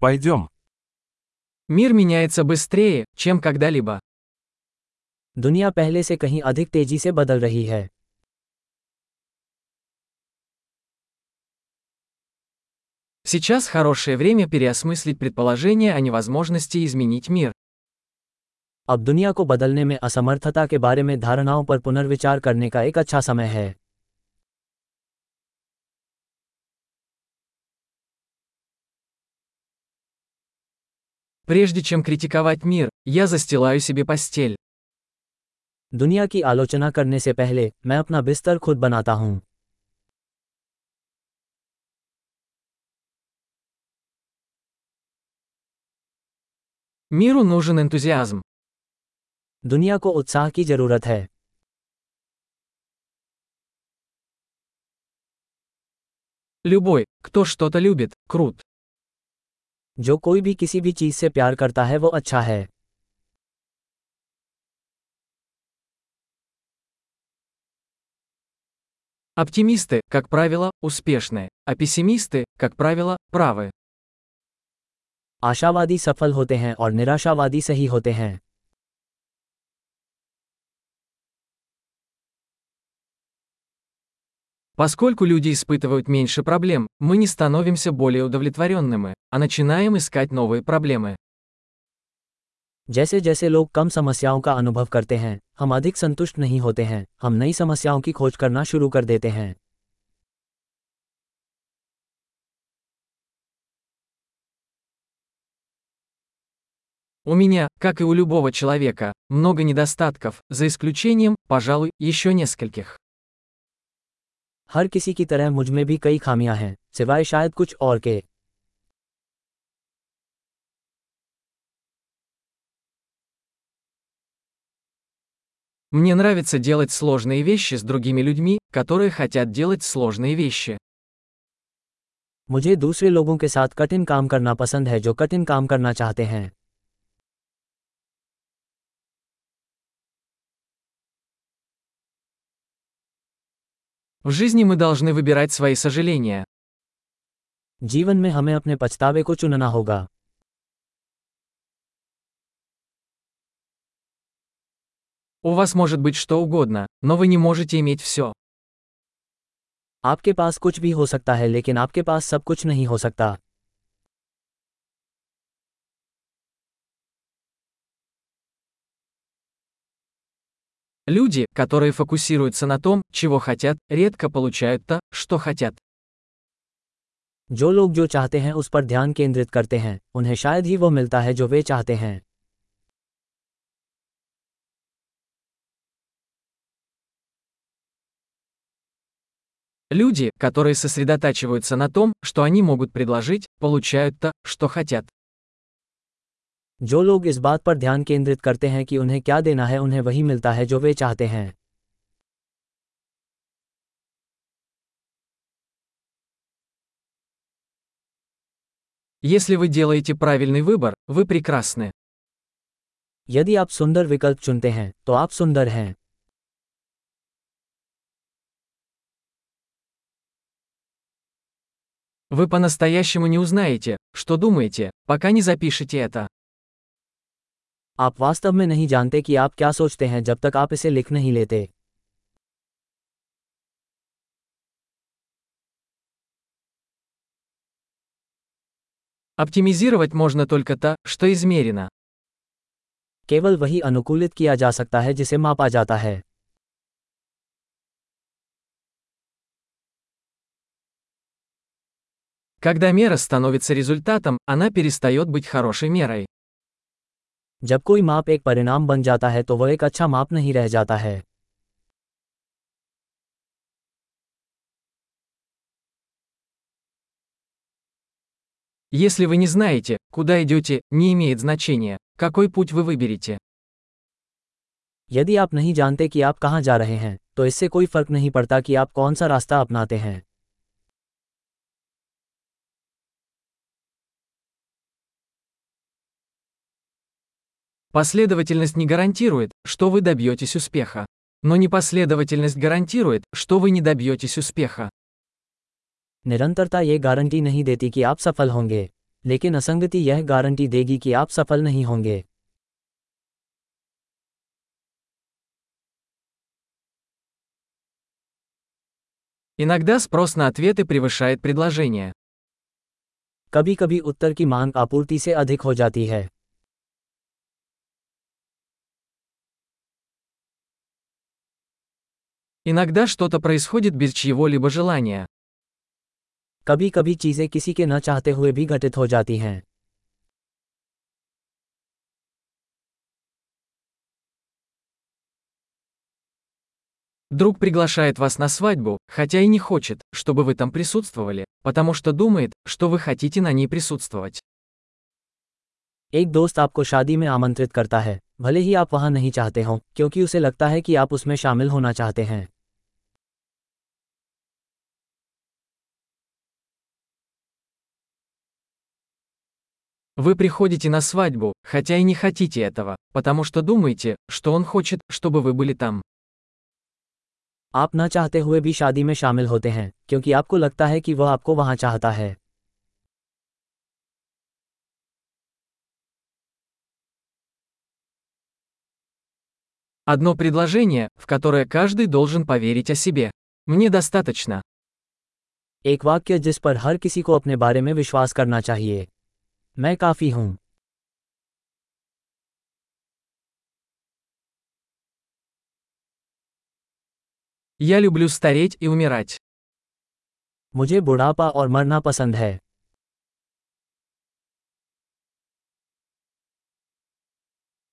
Пойдем. Мир меняется быстрее, чем когда-либо. दुनिया पहले से कहीं अधिक तेजी से बदल रही है Сейчас хорошее время переосмыслить предположение о невозможности изменить мир. अब दुनिया को बदलने में असमर्थता के बारे में धारणाओं पर पुनर्विचार करने का एक अच्छा समय है Прежде чем критиковать мир, я застилаю себе постель. दुनिया की आलोचना करने से पहले मैं अपना बिस्तर खुद बनाता हूँ Миру нужен энтузиазм. दुनिया को उत्साह की जरूरत है Любой, кто что-то любит, крут. जो कोई भी किसी भी चीज से प्यार करता है वो अच्छा है Оптимисты, как правило, успешны, а пессимисты, как правило, правы. आशावादी सफल होते हैं और निराशावादी सही होते हैं Поскольку люди испытывают меньше проблем, мы не становимся более удовлетворенными, а начинаем искать новые проблемы. जैसे जैसे लोग कम समस्याओं का अनुभव करते हैं हम अधिक संतुष्ट नहीं होते हैं हम नई समस्याओं की खोज करना शुरू कर देते हैं У меня, как и у любого человека, много недостатков, за исключением, пожалуй, еще нескольких. हर किसी की तरह मुझ में भी कई खामियां हैं सिवाय शायद कुछ और के Мне нравится делать сложные вещи с другими людьми, которые хотят делать сложные вещи. मुझे दूसरे लोगों के साथ कठिन काम करना पसंद है जो कठिन काम करना चाहते हैं В жизни мы должны выбирать свои сожаления. जीवन में हमें अपने पछतावे को चुनना होगा У вас может быть что угодно, но вы не можете иметь все. आपके पास कुछ भी हो सकता है लेकिन आपके पास सब कुछ नहीं हो सकता Люди, которые фокусируются на том, чего хотят, редко получают то, что хотят. जो लोग जो चाहते हैं उस पर ध्यान केंद्रित करते हैं उन्हें शायद ही वो मिलता है जो वे चाहते हैं Люди, которые сосредотачиваются на том, что они могут предложить, получают то, что хотят. जो लोग इस बात पर ध्यान केंद्रित करते हैं कि उन्हें क्या देना है उन्हें वही मिलता है जो वे चाहते हैं Если вы делаете правильный выбор, вы прекрасны. यदि आप सुंदर विकल्प चुनते हैं तो आप सुंदर हैं Вы по-настоящему не узнаете, что думаете, пока не запишете это. आप वास्तव में नहीं जानते कि आप क्या सोचते हैं जब तक आप इसे लिख नहीं लेते Оптимизировать можно только то, что измерено. केवल वही अनुकूलित किया जा सकता है जिसे मापा जाता है Когда мера становится результатом, она перестает быть хорошей мерой. जब कोई माप एक परिणाम बन जाता है तो वह एक अच्छा माप नहीं रह जाता है Если вы не знаете, куда идете, не имеет значения, какой путь вы выберете. यदि आप नहीं जानते कि आप कहाँ जा रहे हैं तो इससे कोई फर्क नहीं पड़ता कि आप कौन सा रास्ता अपनाते हैं Последовательность не гарантирует, что вы добьетесь успеха. Но непоследовательность гарантирует, что вы не добьетесь успеха. निरंतरता ये गारंटी नहीं देती कि आप सफल होंगे लेकिन असंगति यह गारंटी देगी कि आप सफल नहीं होंगे Иногда спрос на ответы превышает предложение. कभी कभी उत्तर की मांग आपूर्ति से अधिक हो जाती है Иногда что-то происходит без чьего-либо желания. कभी कभी चीजें किसी के न चाहते हुए भी घटित हो जाती हैं Друг приглашает вас на свадьбу, хотя и не хочет, чтобы вы там присутствовали, потому что думает, что вы хотите на ней присутствовать. एक दोस्त आपको शादी में आमंत्रित करता है भले ही आप वहां नहीं चाहते हो क्योंकि उसे लगता है कि आप उसमें शामिल होना चाहते हैं Вы приходите на свадьбу, хотя и не хотите этого, потому что думаете, что он хочет, чтобы вы были там. आप न चाहते हुए भी शादी में शामिल होते हैं क्योंकि आपको लगता है कि वह आपको वहां चाहता है Одно предложение, в которое каждый должен поверить о себе. Мне достаточно. एक वाक्य जिस पर हर किसी को अपने बारे में विश्वास करना चाहिए मैं काफी हूं Я люблю стареть и умирать. मुझे बुढ़ापा और मरना पसंद है